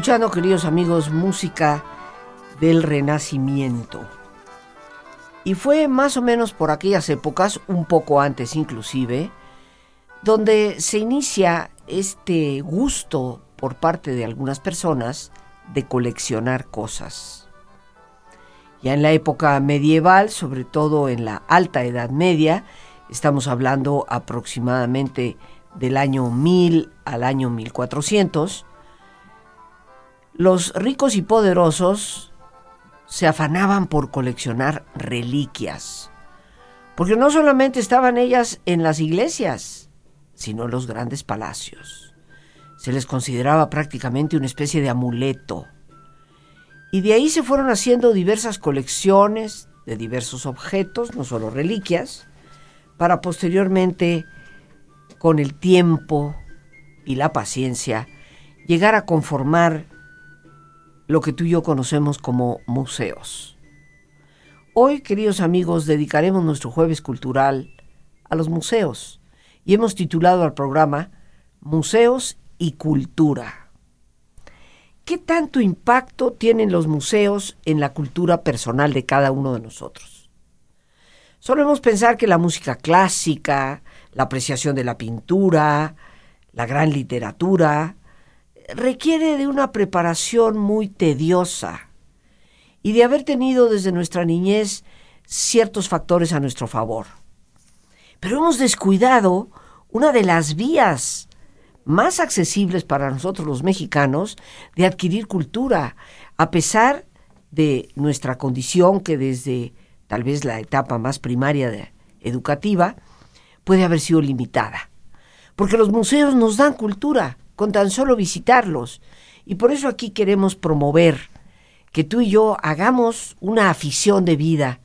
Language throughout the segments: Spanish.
Escuchando, queridos amigos, música del Renacimiento. Y fue más o menos por aquellas épocas, un poco antes inclusive, donde se inicia este gusto por parte de algunas personas de coleccionar cosas. Ya en la época medieval, sobre todo en la alta Edad Media, estamos hablando aproximadamente del año 1000 al año 1400, los ricos y poderosos se afanaban por coleccionar reliquias, porque no solamente estaban ellas en las iglesias, sino en los grandes palacios. Se les consideraba prácticamente una especie de amuleto. Y de ahí se fueron haciendo diversas colecciones de diversos objetos, no solo reliquias, para posteriormente, con el tiempo y la paciencia, llegar a conformar lo que tú y yo conocemos como museos. Hoy, queridos amigos, dedicaremos nuestro jueves cultural a los museos y hemos titulado al programa Museos y Cultura. ¿Qué tanto impacto tienen los museos en la cultura personal de cada uno de nosotros? Solemos pensar que la música clásica, la apreciación de la pintura, la gran literatura, requiere de una preparación muy tediosa y de haber tenido desde nuestra niñez ciertos factores a nuestro favor. Pero hemos descuidado una de las vías más accesibles para nosotros los mexicanos de adquirir cultura, a pesar de nuestra condición que desde tal vez la etapa más primaria educativa puede haber sido limitada. Porque los museos nos dan cultura, con tan solo visitarlos. Y por eso aquí queremos promover que tú y yo hagamos una afición de vida.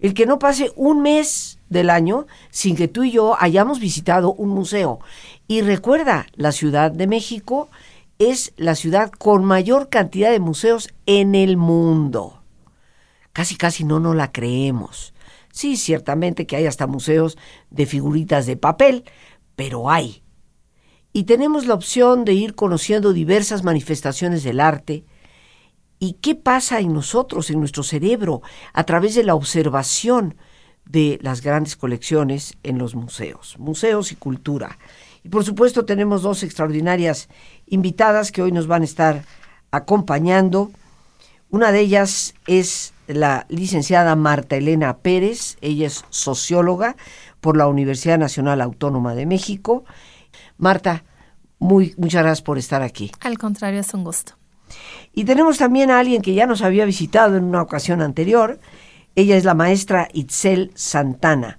El que no pase un mes del año sin que tú y yo hayamos visitado un museo. Y recuerda, la Ciudad de México es la ciudad con mayor cantidad de museos en el mundo. Casi, casi no nos la creemos. Sí, ciertamente que hay hasta museos de figuritas de papel, pero hay y tenemos la opción de ir conociendo diversas manifestaciones del arte y qué pasa en nosotros, en nuestro cerebro, a través de la observación de las grandes colecciones en los museos, museos y cultura. Y por supuesto tenemos dos extraordinarias invitadas que hoy nos van a estar acompañando. Una de ellas es la licenciada Marta Elena Pérez, ella es socióloga por la Universidad Nacional Autónoma de México Marta, muy, muchas gracias por estar aquí. Al contrario, es un gusto. Y tenemos también a alguien que ya nos había visitado en una ocasión anterior. Ella es la maestra Itzel Santana.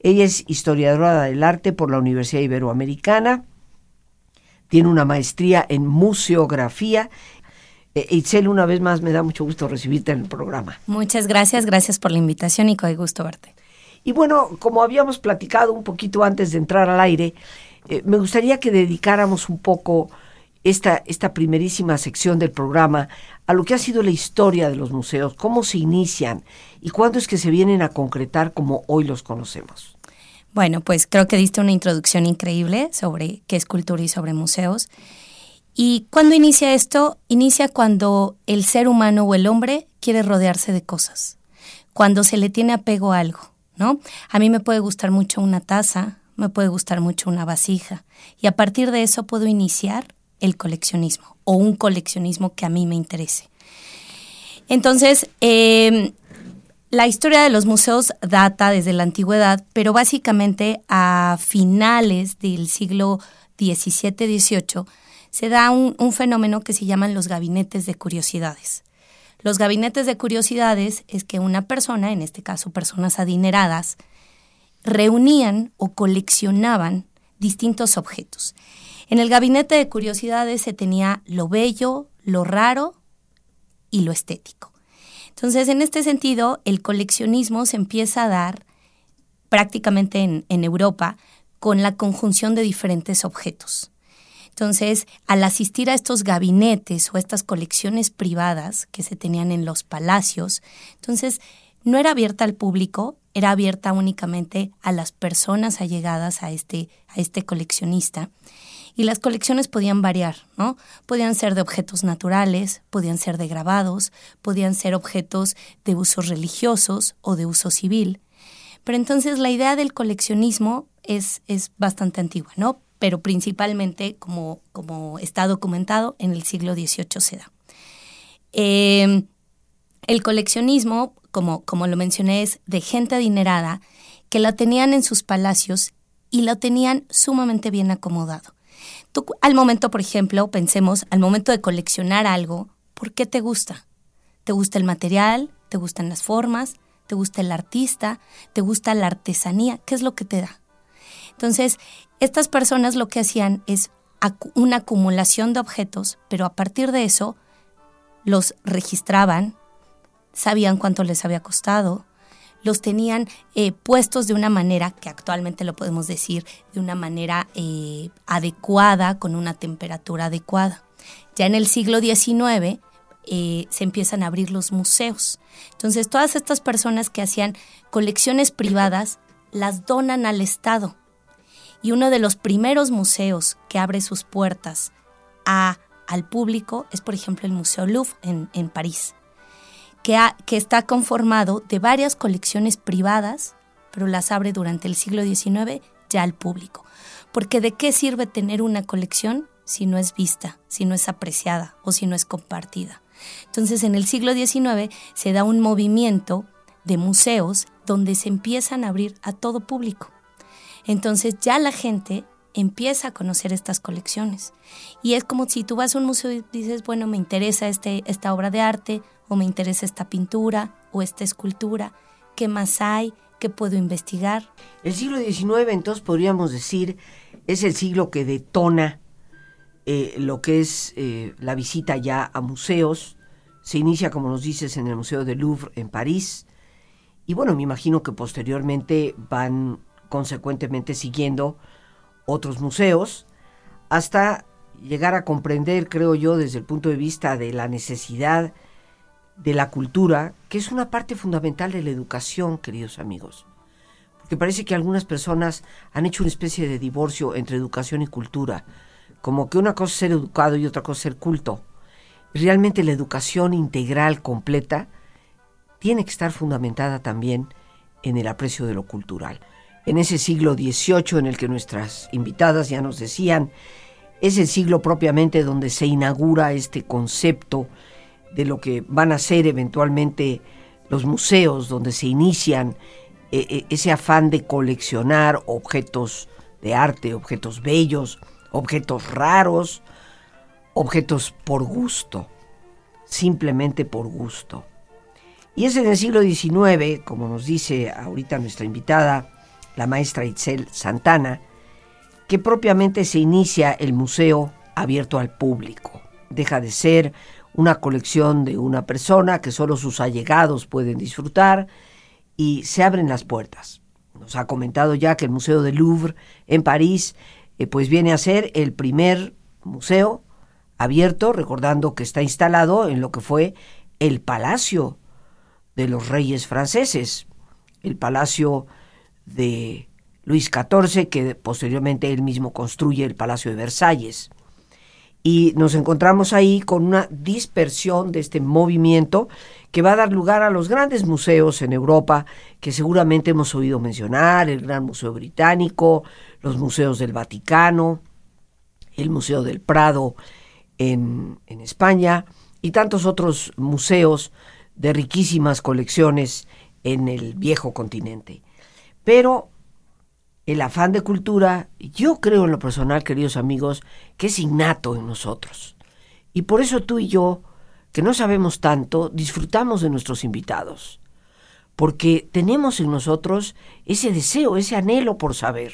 Ella es historiadora del arte por la Universidad Iberoamericana. Tiene una maestría en museografía. E, Itzel, una vez más me da mucho gusto recibirte en el programa. Muchas gracias, gracias por la invitación y con gusto verte. Y bueno, como habíamos platicado un poquito antes de entrar al aire, eh, me gustaría que dedicáramos un poco esta, esta primerísima sección del programa a lo que ha sido la historia de los museos, cómo se inician y cuándo es que se vienen a concretar como hoy los conocemos. Bueno, pues creo que diste una introducción increíble sobre qué es cultura y sobre museos. ¿Y cuándo inicia esto? Inicia cuando el ser humano o el hombre quiere rodearse de cosas, cuando se le tiene apego a algo, ¿no? A mí me puede gustar mucho una taza, me puede gustar mucho una vasija y a partir de eso puedo iniciar el coleccionismo o un coleccionismo que a mí me interese. Entonces, em, la historia de los museos data desde la antigüedad, pero básicamente a finales del siglo XVII-XVIII se da un, un fenómeno que se llaman los gabinetes de curiosidades. Los gabinetes de curiosidades es que una persona, en este caso personas adineradas, reunían o coleccionaban distintos objetos. En el gabinete de curiosidades se tenía lo bello, lo raro y lo estético. Entonces, en este sentido, el coleccionismo se empieza a dar prácticamente en, Europa con la conjunción de diferentes objetos. Entonces, al asistir a estos gabinetes o estas colecciones privadas que se tenían en los palacios, entonces no era abierta al público, era abierta únicamente a las personas allegadas a este, a este coleccionista. Y las colecciones podían variar, ¿no? Podían ser de objetos naturales, podían ser de grabados, podían ser objetos de usos religiosos o de uso civil. Pero entonces la idea del coleccionismo es, es bastante antigua, ¿no? pero principalmente, como, como está documentado, en el siglo XVIII se da. Em, el coleccionismo, como, como lo mencioné, es de gente adinerada que la tenían en sus palacios y lo tenían sumamente bien acomodado. Tú, al momento, por ejemplo, pensemos, al momento de coleccionar algo, ¿por qué te gusta? ¿Te gusta el material? ¿Te gustan las formas? ¿Te gusta el artista? ¿Te gusta la artesanía? ¿Qué es lo que te da? Entonces, estas personas lo que hacían es una acumulación de objetos, pero a partir de eso los registraban, sabían cuánto les había costado, los tenían eh, puestos de una manera, que actualmente lo podemos decir, de una manera eh, adecuada, con una temperatura adecuada. Ya en el siglo XIX eh, se empiezan a abrir los museos. Entonces todas estas personas que hacían colecciones privadas las donan al Estado y uno de los primeros museos que abre sus puertas a, al público es, por ejemplo, el Museo Louvre en, París, que, está conformado de varias colecciones privadas, pero las abre durante el siglo XIX ya al público. Porque ¿de qué sirve tener una colección si no es vista, si no es apreciada o si no es compartida? Entonces, en el siglo XIX se da un movimiento de museos donde se empiezan a abrir a todo público. Entonces ya la gente empieza a conocer estas colecciones. Y es como si tú vas a un museo y dices, bueno, me interesa este, esta obra de arte, o me interesa esta pintura, o esta escultura, ¿qué más hay? ¿Qué puedo investigar? El siglo XIX, entonces podríamos decir, es el siglo que detona eh, lo que es eh, la visita ya a museos. Se inicia, como nos dices, en el Museo del Louvre en París. Y bueno, me imagino que posteriormente van consecuentemente siguiendo otros museos, hasta llegar a comprender, creo yo, desde el punto de vista de la necesidad de la cultura, que es una parte fundamental de la educación, queridos amigos. Porque parece que algunas personas han hecho una especie de divorcio entre educación y cultura, como que una cosa es ser educado y otra cosa es ser culto. realmente la educación integral, completa, tiene que estar fundamentada también en el aprecio de lo cultural en ese siglo XVIII en el que nuestras invitadas ya nos decían, es el siglo propiamente donde se inaugura este concepto de lo que van a ser eventualmente los museos, donde se inician eh, eh, ese afán de coleccionar objetos de arte, objetos bellos, objetos raros, objetos por gusto, simplemente por gusto. Y es en el siglo XIX, como nos dice ahorita nuestra invitada, la maestra Itzel Santana, que propiamente se inicia el museo abierto al público. Deja de ser una colección de una persona que solo sus allegados pueden disfrutar y se abren las puertas. Nos ha comentado ya que el Museo del Louvre en París eh, pues viene a ser el primer museo abierto, recordando que está instalado en lo que fue el Palacio de los Reyes franceses, el Palacio de Luis XIV, que posteriormente él mismo construye el Palacio de Versalles. Y nos encontramos ahí con una dispersión de este movimiento que va a dar lugar a los grandes museos en Europa que seguramente hemos oído mencionar, el Gran Museo Británico, los museos del Vaticano, el Museo del Prado en, en España y tantos otros museos de riquísimas colecciones en el viejo continente. Pero el afán de cultura, yo creo en lo personal, queridos amigos, que es innato en nosotros. Y por eso tú y yo, que no sabemos tanto, disfrutamos de nuestros invitados. Porque tenemos en nosotros ese deseo, ese anhelo por saber.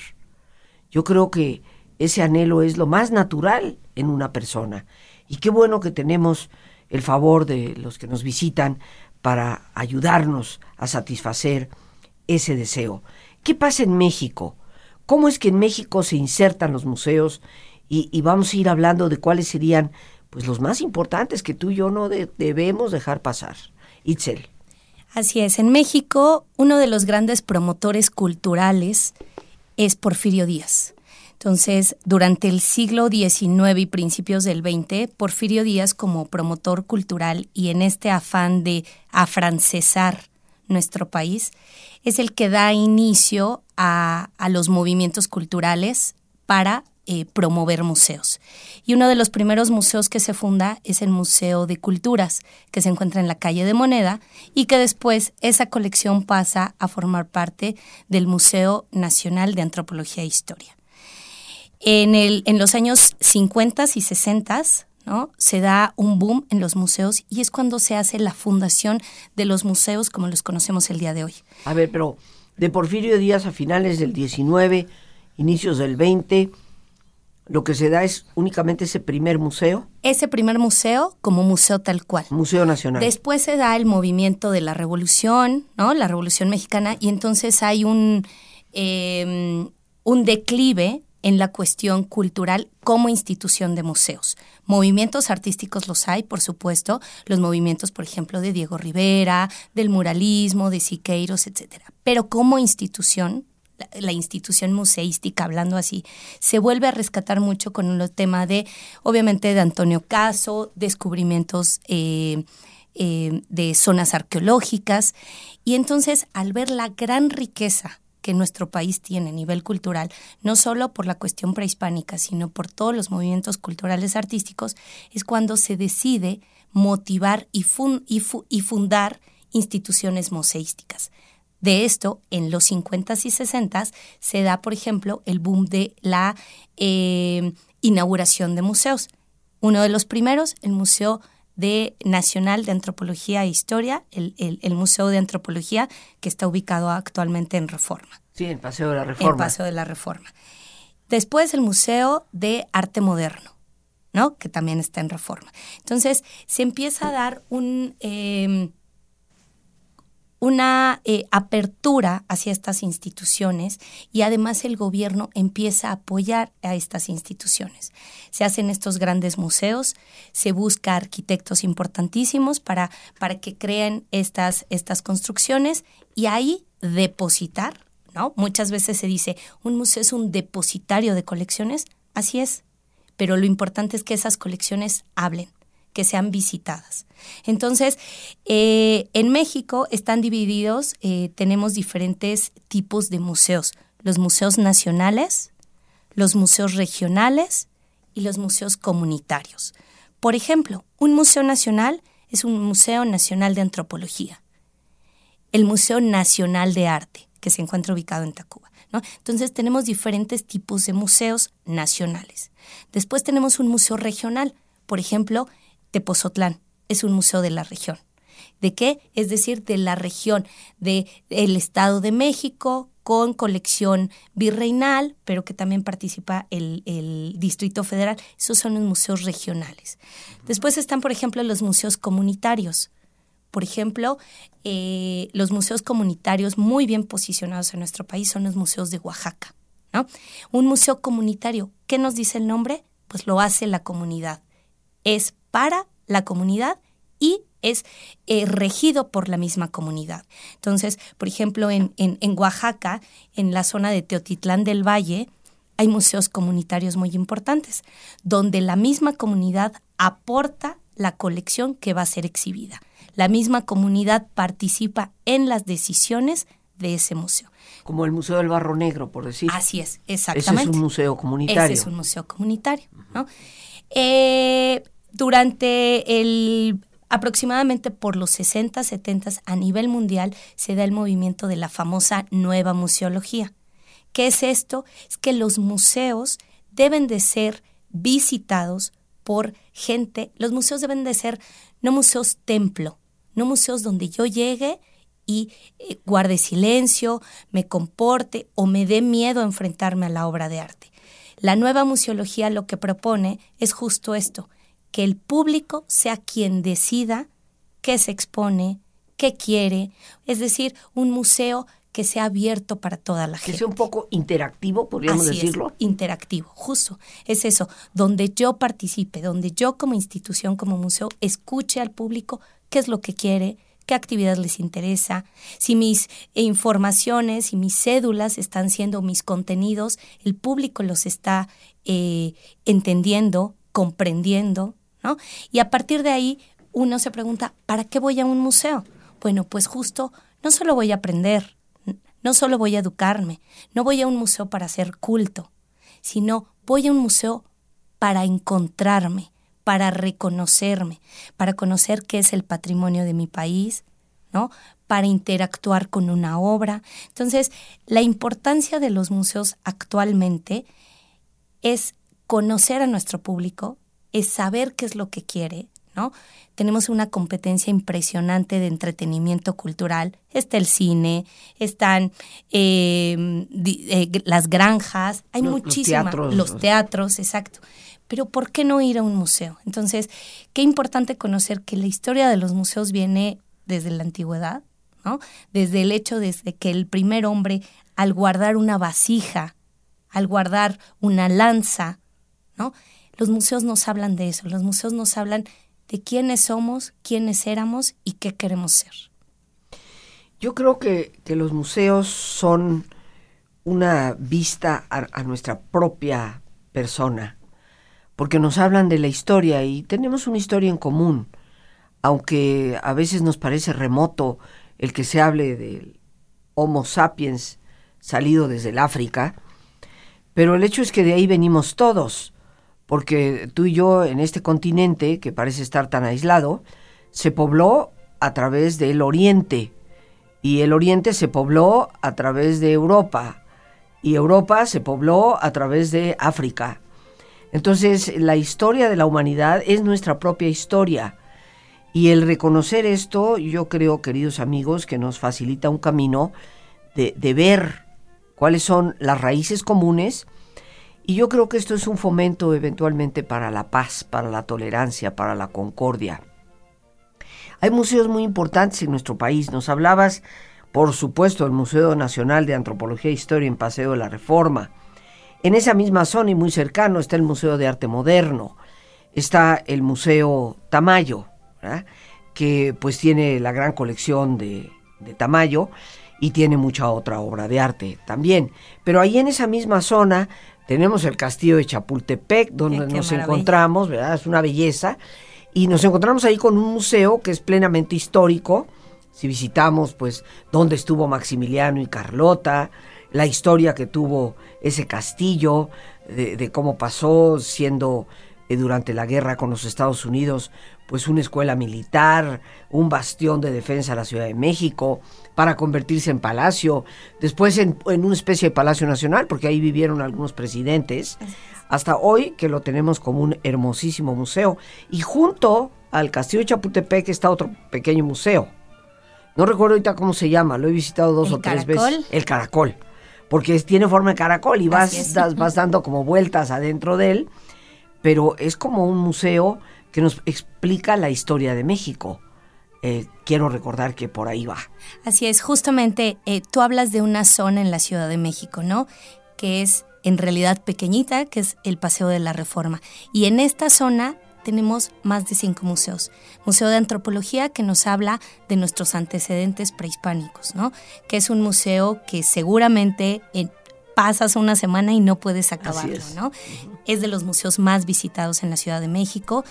Yo creo que ese anhelo es lo más natural en una persona. Y qué bueno que tenemos el favor de los que nos visitan para ayudarnos a satisfacer ese deseo. ¿Qué pasa en México? ¿Cómo es que en México se insertan los museos? Y, vamos a ir hablando de cuáles serían pues los más importantes que tú y yo no debemos dejar pasar. Itzel. Así es, en México uno de los grandes promotores culturales es Porfirio Díaz. Entonces, durante el siglo XIX y principios del XX, Porfirio Díaz como promotor cultural y en este afán de afrancesar nuestro país, es el que da inicio a, los movimientos culturales para eh, promover museos. Y uno de los primeros museos que se funda es el Museo de Culturas, que se encuentra en la calle de Moneda, y que después esa colección pasa a formar parte del Museo Nacional de Antropología e Historia. En, el, en los años 50 y 60 ¿no? se da un boom en los museos y es cuando se hace la fundación de los museos como los conocemos el día de hoy. A ver, pero de Porfirio Díaz a finales del 19, inicios del 20, lo que se da es únicamente ese primer museo. Ese primer museo como museo tal cual. Museo Nacional. Después se da el movimiento de la revolución, ¿no? La revolución mexicana, y entonces hay un, eh, un declive en la cuestión cultural como institución de museos. Movimientos artísticos los hay, por supuesto, los movimientos, por ejemplo, de Diego Rivera, del muralismo, de Siqueiros, etcétera. Pero como institución, la, institución museística, hablando así, se vuelve a rescatar mucho con el tema de, obviamente, de Antonio Caso, descubrimientos eh, eh, de zonas arqueológicas. Y entonces, al ver la gran riqueza que nuestro país tiene a nivel cultural, no solo por la cuestión prehispánica, sino por todos los movimientos culturales artísticos, es cuando se decide motivar y, fundar instituciones museísticas. De esto, en los 50 y 60 se da, por ejemplo, el boom de la eh, inauguración de museos. Uno de los primeros, el Museo de Nacional de Antropología e Historia, el, Museo de Antropología, que está ubicado actualmente en Reforma. Sí, en Paseo de la Reforma. En Paseo de la Reforma. Después el Museo de Arte Moderno, ¿no? Que también está en Reforma. Entonces, se empieza a dar un... Em, una eh, apertura hacia estas instituciones y además el gobierno empieza a apoyar a estas instituciones. Se hacen estos grandes museos, se busca arquitectos importantísimos para, para que creen estas, estas construcciones y ahí depositar, ¿no? Muchas veces se dice, un museo es un depositario de colecciones, así es, pero lo importante es que esas colecciones hablen que sean visitadas. Entonces, eh, en México están divididos, eh, tenemos diferentes tipos de museos. Los museos nacionales, los museos regionales y los museos comunitarios. Por ejemplo, un museo nacional es un Museo Nacional de Antropología. El Museo Nacional de Arte, que se encuentra ubicado en Tacuba. Entonces tenemos diferentes tipos de museos nacionales. Después tenemos un museo regional. Por ejemplo, Tepozotlán es un museo de la región. ¿De qué? Es decir, de la región del Estado de México con colección virreinal, pero que también participa el, Distrito Federal. Esos son los museos regionales. Después están, por ejemplo, los museos comunitarios. Por ejemplo, eh, los museos comunitarios muy bien posicionados en nuestro país son los museos de Oaxaca. ¿no? Un museo comunitario, ¿qué nos dice el nombre? Pues lo hace la comunidad. Es para la comunidad y es eh, regido por la misma comunidad. Entonces, por ejemplo, en, en, Oaxaca, en la zona de Teotitlán del Valle, hay museos comunitarios muy importantes, donde la misma comunidad aporta la colección que va a ser exhibida. La misma comunidad participa en las decisiones de ese museo. Como el Museo del Barro Negro, por decir. Así es, exactamente. Ese es un museo comunitario. Ese es un museo comunitario. ¿no? eh, durante el aproximadamente por los 60, 70 a nivel mundial se da el movimiento de la famosa nueva museología. ¿Qué es esto? Es que los museos deben de ser visitados por gente, los museos deben de ser no museos templo, no museos donde yo llegue y eh, guarde silencio, me comporte o me dé miedo a enfrentarme a la obra de arte. La nueva museología lo que propone es justo esto, que el público sea quien decida qué se expone, qué quiere, es decir, un museo que sea abierto para toda la gente. Que sea un poco interactivo, podríamos decirlo. interactivo, justo. Es eso, donde yo participe, donde yo como institución, como museo, escuche al público qué es lo que quiere, qué actividad les interesa, si mis informaciones y mis cédulas están siendo mis contenidos, el público los está eh, entendiendo, comprendiendo, Y a partir de ahí uno se pregunta, ¿para qué voy a un museo? Bueno, pues justo no solo voy a aprender, no solo voy a educarme, no voy a un museo para hacer culto, sino voy a un museo para encontrarme, para reconocerme, para conocer qué es el patrimonio de mi país, ¿no? Para interactuar con una obra. Entonces, la importancia de los museos actualmente es conocer a nuestro público, es saber qué es lo que quiere, ¿no? Tenemos una competencia impresionante de entretenimiento cultural. Está el cine, están em, eh, las granjas, hay muchísimas. Los teatros, exacto. Pero ¿por qué no ir a un museo? Entonces, qué importante conocer que la historia de los museos viene desde la antigüedad, ¿no? Desde el hecho desde que el primer hombre, al guardar una vasija, al guardar una lanza, ¿no? Los museos nos hablan de eso, los museos nos hablan de quiénes somos, quiénes éramos y qué queremos ser. Yo creo que, los museos son una vista a, nuestra propia persona, porque nos hablan de la historia y tenemos una historia en común, aunque a veces nos parece remoto el que se hable del Homo sapiens salido desde el África, pero el hecho es que de ahí venimos todos porque tú y yo en este continente, que parece estar tan aislado, se pobló a través del Oriente, y el Oriente se pobló a través de Europa, y Europa se pobló a través de África. Entonces, la historia de la humanidad es nuestra propia historia. Y el reconocer esto, yo creo, queridos amigos, que nos facilita un camino de, de ver cuáles son las raíces comunes y yo creo que esto es un fomento eventualmente para la paz, para la tolerancia, para la concordia. Hay museos muy importantes en nuestro país. Nos hablabas, por supuesto, del Museo Nacional de Antropología e Historia en Paseo de la Reforma. En esa misma zona y muy cercano está el Museo de Arte Moderno. Está el Museo Tamayo, que pues tiene la gran colección de, de Tamayo y tiene mucha otra obra de arte también. Pero ahí en esa misma zona tenemos el castillo de Chapultepec, donde nos encontramos, ¿verdad? Es una belleza. Y nos encontramos ahí con un museo que es plenamente histórico. Si visitamos, pues, dónde estuvo Maximiliano y Carlota, la historia que tuvo ese castillo, de, cómo pasó siendo eh, durante la guerra con los Estados Unidos, pues una escuela militar, un bastión de defensa de la Ciudad de México, para convertirse en palacio, después en, una especie de palacio nacional, porque ahí vivieron algunos presidentes, hasta hoy que lo tenemos como un hermosísimo museo. Y junto al Castillo de Chapultepec está otro pequeño museo. No recuerdo ahorita cómo se llama, lo he visitado dos o tres veces. El caracol. Porque tiene forma de caracol y vas, vas dando como vueltas adentro de él, pero es como un museo que nos explica la historia de México. Eh, quiero recordar que por ahí va. Así es, justamente eh, tú hablas de una zona en la Ciudad de México, ¿no? Que es en realidad pequeñita, que es el Paseo de la Reforma. Y en esta zona tenemos más de cinco museos. Museo de Antropología, que nos habla de nuestros antecedentes prehispánicos, ¿no? Que es un museo que seguramente eh, pasas una semana y no puedes acabarlo, ¿no? Es de los museos más visitados en la Ciudad de México.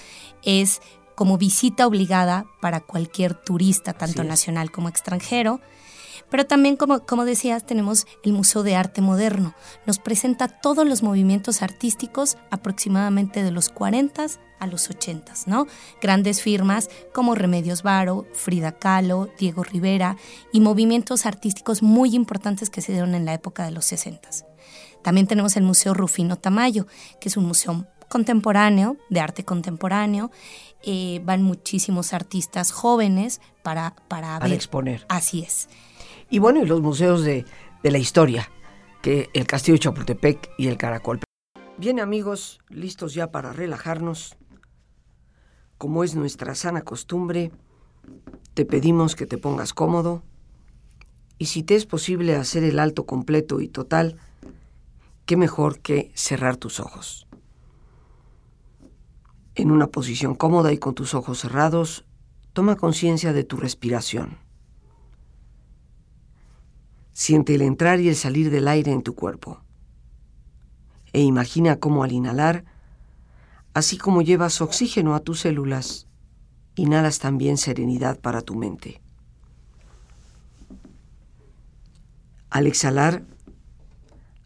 Es como visita obligada para cualquier turista, tanto nacional como extranjero. Pero también, como, como decías, tenemos el Museo de Arte Moderno. Nos presenta todos los movimientos artísticos aproximadamente de los 40 a los 80, ¿no? Grandes firmas como Remedios Varo, Frida Kahlo, Diego Rivera y movimientos artísticos muy importantes que se dieron en la época de los 60. También tenemos el Museo Rufino Tamayo, que es un museo contemporáneo, de arte contemporáneo, eh, van muchísimos artistas jóvenes para, para exponer. Así es. Y bueno, y los museos de, de la historia, que el Castillo de Chapultepec y el Caracol. Bien amigos, listos ya para relajarnos. Como es nuestra sana costumbre, te pedimos que te pongas cómodo y si te es posible hacer el alto completo y total, qué mejor que cerrar tus ojos. En una posición cómoda y con tus ojos cerrados, toma conciencia de tu respiración. Siente el entrar y el salir del aire en tu cuerpo e imagina cómo al inhalar, así como llevas oxígeno a tus células, inhalas también serenidad para tu mente. Al exhalar,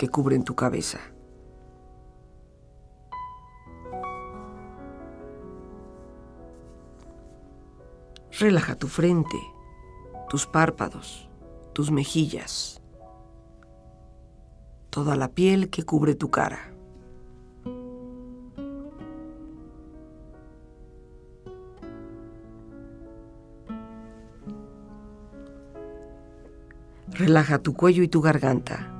que cubren tu cabeza. Relaja tu frente, tus párpados, tus mejillas toda la piel que cubre tu cara. Relaja tu cuello y tu garganta.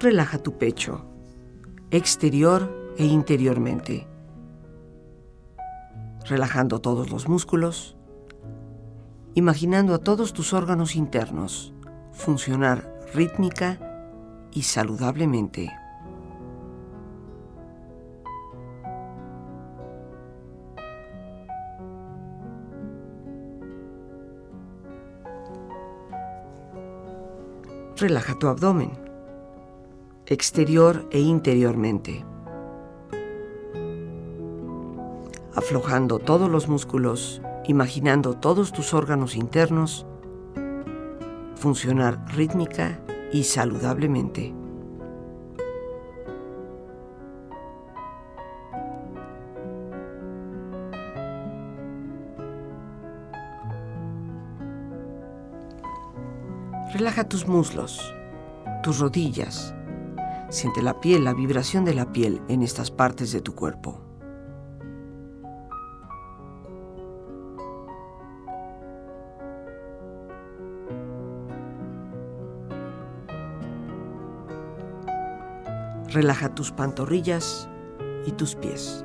Relaja tu pecho, exterior e interiormente relajando todos los músculos, imaginando a todos tus órganos internos funcionar rítmica y saludablemente. Relaja tu abdomen, exterior e interiormente. aflojando todos los músculos, imaginando todos tus órganos internos funcionar rítmica y saludablemente. Relaja tus muslos, tus rodillas. Siente la piel, la vibración de la piel en estas partes de tu cuerpo. Relaja tus pantorrillas y tus pies.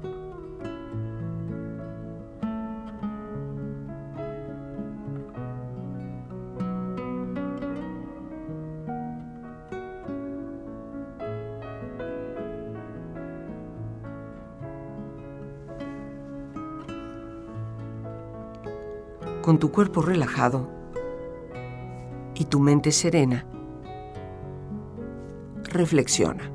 Tu cuerpo relajado, y tu mente serena, reflexiona.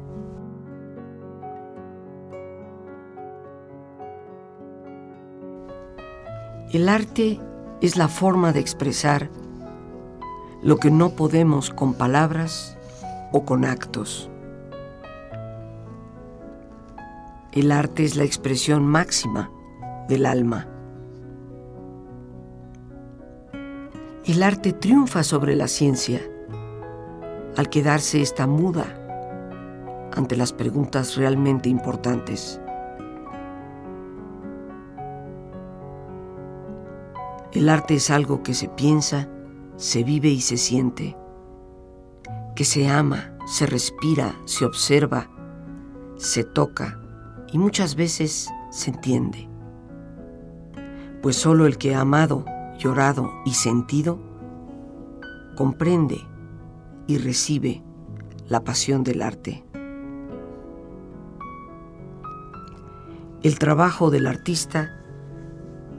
El arte es la forma de expresar lo que no podemos con palabras o con actos. El arte es la expresión máxima del alma. El arte triunfa sobre la ciencia al quedarse esta muda ante las preguntas realmente importantes. El arte es algo que se piensa, se vive y se siente, que se ama, se respira, se observa, se toca y muchas veces se entiende. Pues solo el que ha amado, llorado y sentido comprende y recibe la pasión del arte. El trabajo del artista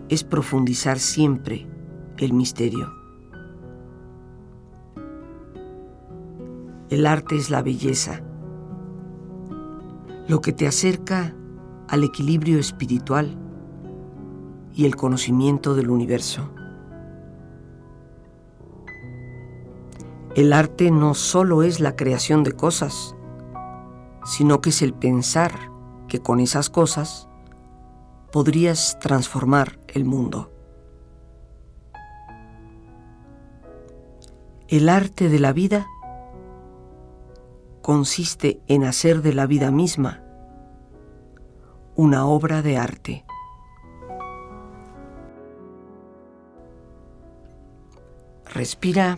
es profundizar siempre el misterio. El arte es la belleza, lo que te acerca al equilibrio espiritual y el conocimiento del universo. El arte no solo es la creación de cosas, sino que es el pensar que con esas cosas podrías transformar el mundo. El arte de la vida consiste en hacer de la vida misma una obra de arte. Respira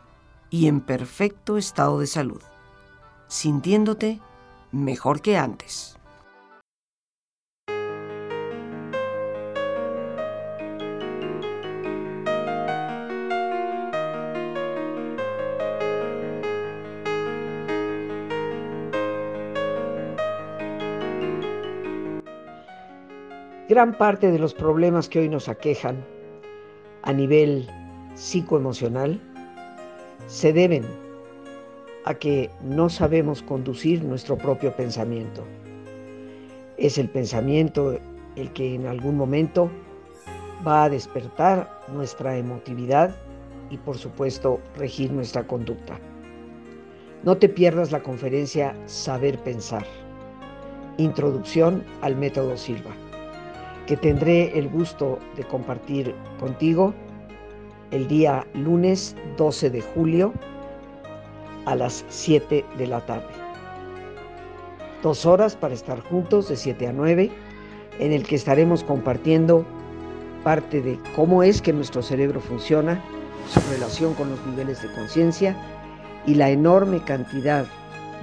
y en perfecto estado de salud, sintiéndote mejor que antes. Gran parte de los problemas que hoy nos aquejan a nivel psicoemocional se deben a que no sabemos conducir nuestro propio pensamiento. Es el pensamiento el que en algún momento va a despertar nuestra emotividad y por supuesto regir nuestra conducta. No te pierdas la conferencia Saber Pensar. Introducción al método Silva, que tendré el gusto de compartir contigo el día lunes 12 de julio a las 7 de la tarde. Dos horas para estar juntos de 7 a 9, en el que estaremos compartiendo parte de cómo es que nuestro cerebro funciona, su relación con los niveles de conciencia y la enorme cantidad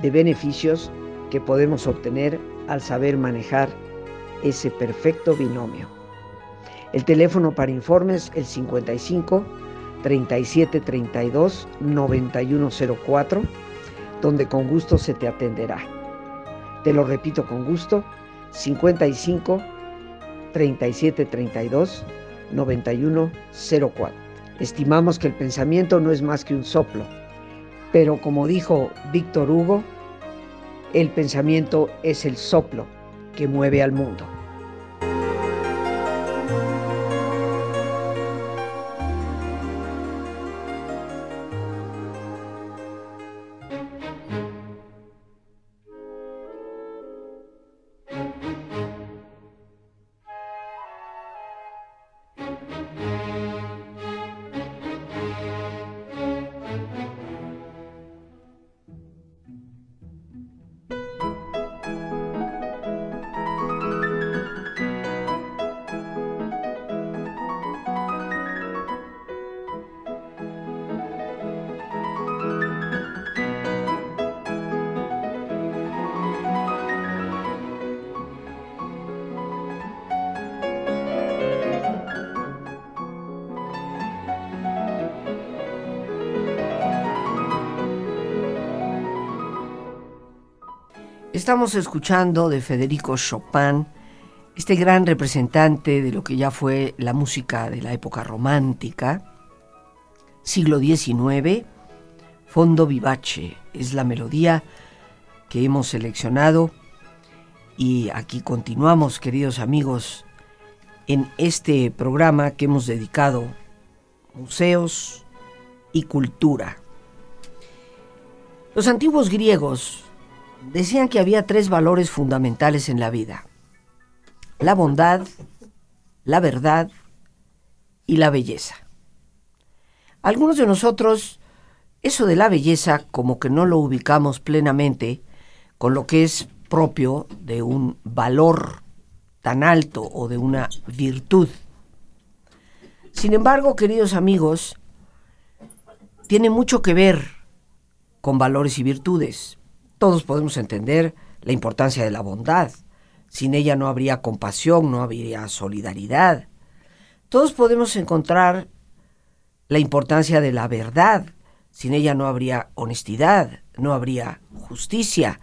de beneficios que podemos obtener al saber manejar ese perfecto binomio. El teléfono para informes el 55 37 32 9104, donde con gusto se te atenderá. Te lo repito con gusto, 55 37 32 9104. Estimamos que el pensamiento no es más que un soplo, pero como dijo Víctor Hugo, el pensamiento es el soplo que mueve al mundo. Estamos escuchando de Federico Chopin este gran representante de lo que ya fue la música de la época romántica, siglo XIX, Fondo Vivace es la melodía que hemos seleccionado y aquí continuamos, queridos amigos, en este programa que hemos dedicado museos y cultura. Los antiguos griegos decían que había tres valores fundamentales en la vida la bondad, la verdad y la belleza. Algunos de nosotros, eso de la belleza como que no lo ubicamos plenamente con lo que es propio de un valor tan alto o de una virtud. Sin embargo, queridos amigos, tiene mucho que ver con valores y virtudes. Todos podemos entender la importancia de la bondad, sin ella no habría compasión, no habría solidaridad. Todos podemos encontrar la importancia de la verdad. Sin ella no habría honestidad, no habría justicia.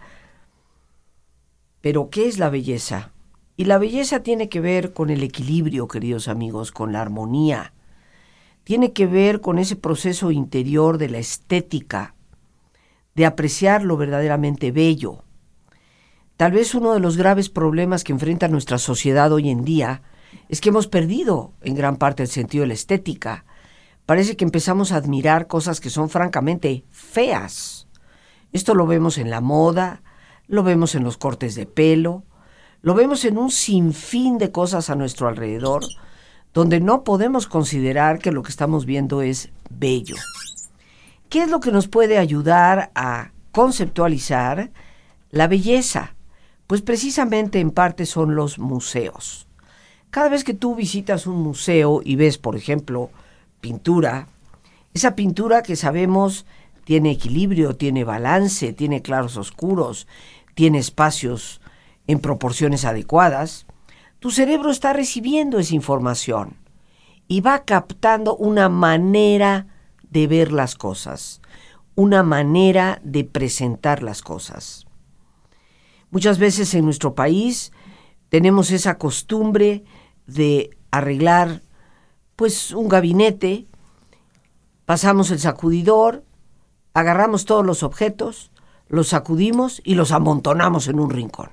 Pero ¿qué es la belleza? Y la belleza tiene que ver con el equilibrio, queridos amigos, con la armonía. Tiene que ver con ese proceso interior de la estética, de apreciar lo verdaderamente bello. Tal vez uno de los graves problemas que enfrenta nuestra sociedad hoy en día es que hemos perdido en gran parte el sentido de la estética. Parece que empezamos a admirar cosas que son francamente feas. Esto lo vemos en la moda, lo vemos en los cortes de pelo, lo vemos en un sinfín de cosas a nuestro alrededor, donde no podemos considerar que lo que estamos viendo es bello. ¿Qué es lo que nos puede ayudar a conceptualizar la belleza? Pues precisamente en parte son los museos. Cada vez que tú visitas un museo y ves, por ejemplo, pintura, esa pintura que sabemos tiene equilibrio, tiene balance, tiene claros oscuros, tiene espacios en proporciones adecuadas, tu cerebro está recibiendo esa información y va captando una manera de ver las cosas, una manera de presentar las cosas. Muchas veces en nuestro país tenemos esa costumbre de arreglar pues un gabinete, pasamos el sacudidor, agarramos todos los objetos, los sacudimos y los amontonamos en un rincón.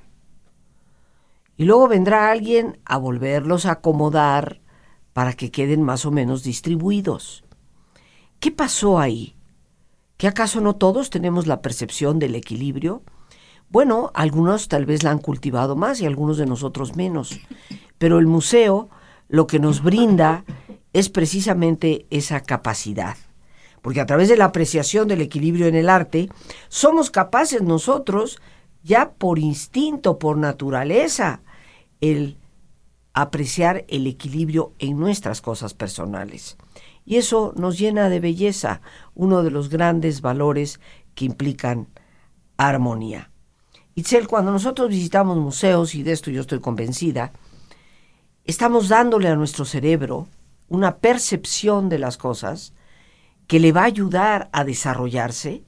Y luego vendrá alguien a volverlos a acomodar para que queden más o menos distribuidos. ¿Qué pasó ahí? ¿Que acaso no todos tenemos la percepción del equilibrio? Bueno, algunos tal vez la han cultivado más y algunos de nosotros menos, pero el museo lo que nos brinda es precisamente esa capacidad. Porque a través de la apreciación del equilibrio en el arte, somos capaces nosotros, ya por instinto, por naturaleza, el apreciar el equilibrio en nuestras cosas personales. Y eso nos llena de belleza, uno de los grandes valores que implican armonía. Itzel, cuando nosotros visitamos museos, y de esto yo estoy convencida, estamos dándole a nuestro cerebro una percepción de las cosas que le va a ayudar a desarrollarse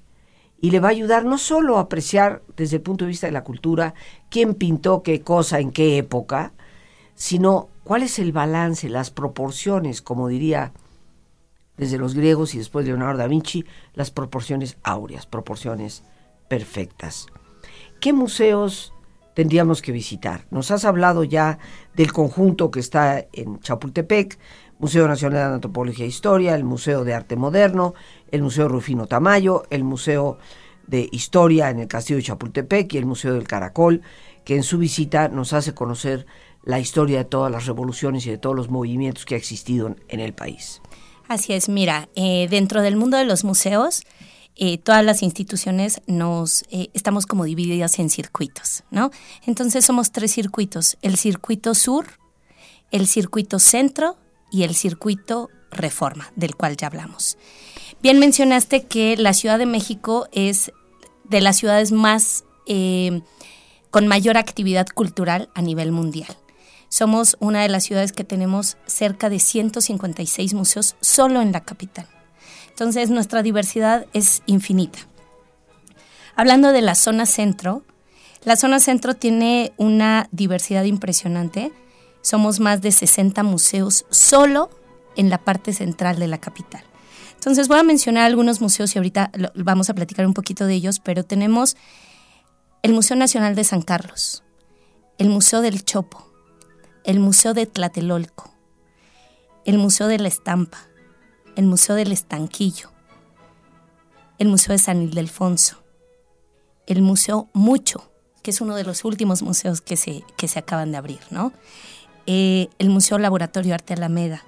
y le va a ayudar no solo a apreciar desde el punto de vista de la cultura quién pintó qué cosa en qué época, sino cuál es el balance, las proporciones, como diría desde los griegos y después Leonardo da Vinci, las proporciones áureas, proporciones perfectas. ¿qué museos tendríamos que visitar? Nos has hablado ya del conjunto que está en Chapultepec, Museo Nacional de Antropología e Historia, el Museo de Arte Moderno, el Museo Rufino Tamayo, el Museo de Historia en el Castillo de Chapultepec y el Museo del Caracol, que en su visita nos hace conocer la historia de todas las revoluciones y de todos los movimientos que ha existido en, el país. Así es, mira, eh, dentro del mundo de los museos, eh, todas las instituciones nos eh, estamos como divididas en circuitos, ¿no? Entonces somos tres circuitos: el circuito sur, el circuito centro y el circuito reforma, del cual ya hablamos. Bien mencionaste que la Ciudad de México es de las ciudades más eh, con mayor actividad cultural a nivel mundial. Somos una de las ciudades que tenemos cerca de 156 museos solo en la capital. Entonces nuestra diversidad es infinita. Hablando de la zona centro, la zona centro tiene una diversidad impresionante Somos más de 60 museos solo en la parte central de la capital. Entonces voy a mencionar algunos museos y ahorita vamos a platicar un poquito de ellos, pero tenemos el Museo Nacional de San Carlos, el Museo del Chopo, el Museo de Tlatelolco, el Museo de la Estampa, el Museo del Estanquillo, el Museo de San Ildefonso, el Museo Mucho, que es uno de los últimos museos que se, que se acaban de abrir, ¿no? Eh, el Museo Laboratorio Arte Alameda,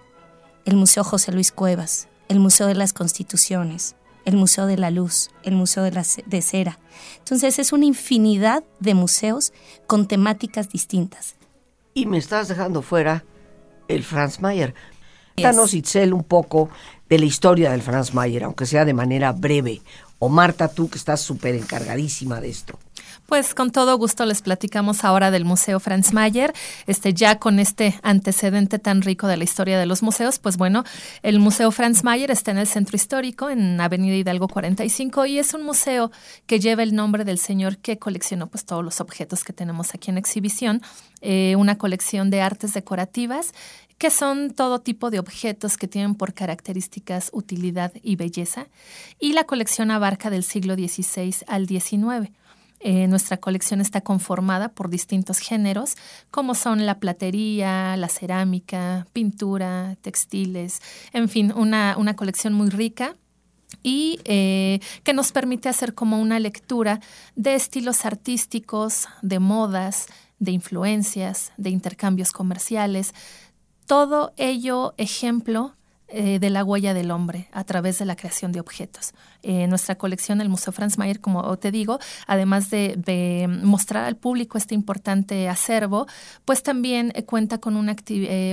el Museo José Luis Cuevas, el Museo de las Constituciones, el Museo de la Luz, el Museo de, la, Cera. Entonces es una infinidad de museos con temáticas distintas. Y me estás dejando fuera el Franz Mayer. Cuéntanos, Itzel, un poco de la historia del Franz Mayer, aunque sea de manera breve. O Marta, tú que estás súper encargadísima de esto. Pues con todo gusto les platicamos ahora del Museo Franz Mayer. Este, ya con este antecedente tan rico de la historia de los museos, pues bueno, el Museo Franz Mayer está en el centro histórico, en Avenida Hidalgo 45, y es un museo que lleva el nombre del señor que coleccionó pues todos los objetos que tenemos aquí en exhibición. Eh, una colección de artes decorativas que son todo tipo de objetos que tienen por características utilidad y belleza, y la colección abarca del siglo XVI al XIX. Eh, nuestra colección está conformada por distintos géneros, como son la platería, la cerámica, pintura, textiles, en fin, una, colección muy rica y eh, que nos permite hacer como una lectura de estilos artísticos, de modas, de influencias, de intercambios comerciales, todo ello ejemplo eh, de la huella del hombre a través de la creación de objetos. Eh, nuestra colección, el Museo Franz Mayer, como te digo, además de, mostrar al público este importante acervo, pues también eh, cuenta con una,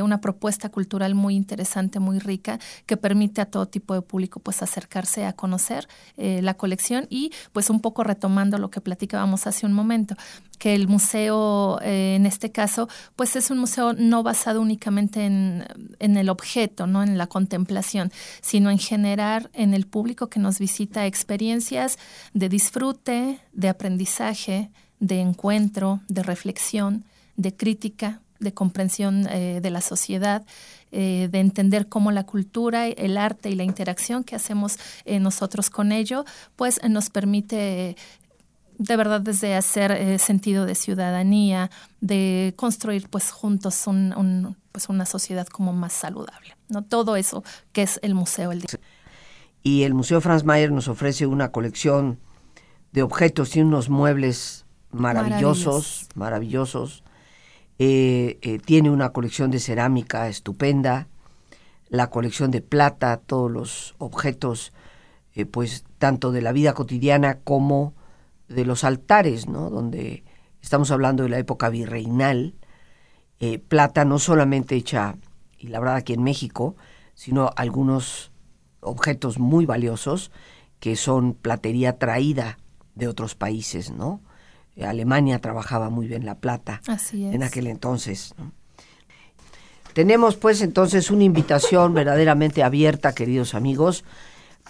una propuesta cultural muy interesante, muy rica, que permite a todo tipo de público pues acercarse a conocer la colección y pues un poco retomando lo que platicábamos hace un momento, que el museo, en este caso, pues es un museo no basado únicamente en, en el objeto, no en la contemplación, sino en generar en el público que nos visita experiencias de disfrute, de aprendizaje, de encuentro, de reflexión, de crítica, de comprensión eh, de la sociedad, eh, de entender cómo la cultura, el arte y la interacción que hacemos eh, nosotros con ello, pues nos permite de verdad desde hacer sentido de ciudadanía, de construir pues juntos un, pues una sociedad como más saludable. ¿no? Todo eso que es el museo. El y el Museo Franz Mayer nos ofrece una colección de objetos y unos muebles maravillosos, maravillosos. Eh, eh, tiene una colección de cerámica estupenda, la colección de plata, todos los objetos, eh, pues tanto de la vida cotidiana como de los altares, ¿no? Donde estamos hablando de la época virreinal, eh, plata no solamente hecha y labrada aquí en México, sino algunos objetos muy valiosos que son platería traída de otros países, ¿no? Alemania trabajaba muy bien la plata en aquel entonces. Tenemos pues entonces una invitación verdaderamente abierta, queridos amigos,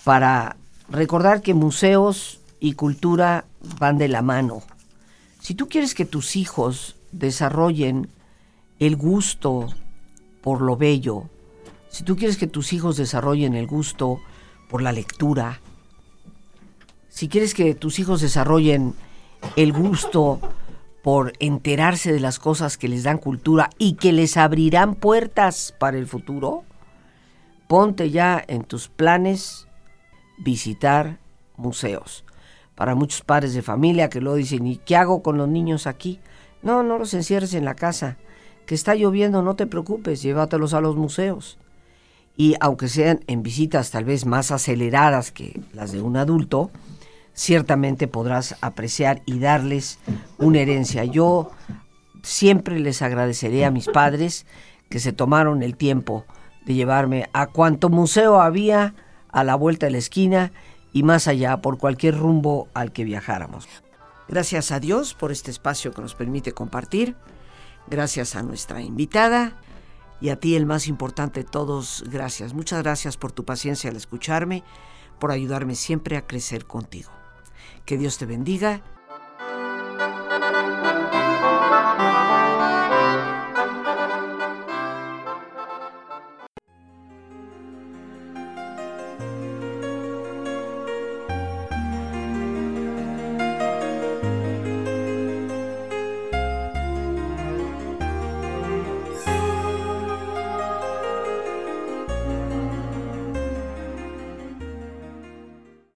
para recordar que museos y cultura van de la mano. Si tú quieres que tus hijos desarrollen el gusto por lo bello, si tú quieres que tus hijos desarrollen el gusto por la lectura, si quieres que tus hijos desarrollen el gusto por enterarse de las cosas que les dan cultura y que les abrirán puertas para el futuro, ponte ya en tus planes visitar museos. Para muchos padres de familia que lo dicen, ¿y qué hago con los niños aquí? No, no los encierres en la casa que está lloviendo, no te preocupes, llévatelos a los museos. Y aunque sean en visitas tal vez más aceleradas que las de un adulto, ciertamente podrás apreciar y darles una herencia. Yo siempre les agradeceré a mis padres que se tomaron el tiempo de llevarme a cuanto museo había a la vuelta de la esquina y más allá por cualquier rumbo al que viajáramos. Gracias a Dios por este espacio que nos permite compartir Gracias a nuestra invitada y a ti el más importante de todos, gracias. Muchas gracias por tu paciencia al escucharme, por ayudarme siempre a crecer contigo. Que Dios te bendiga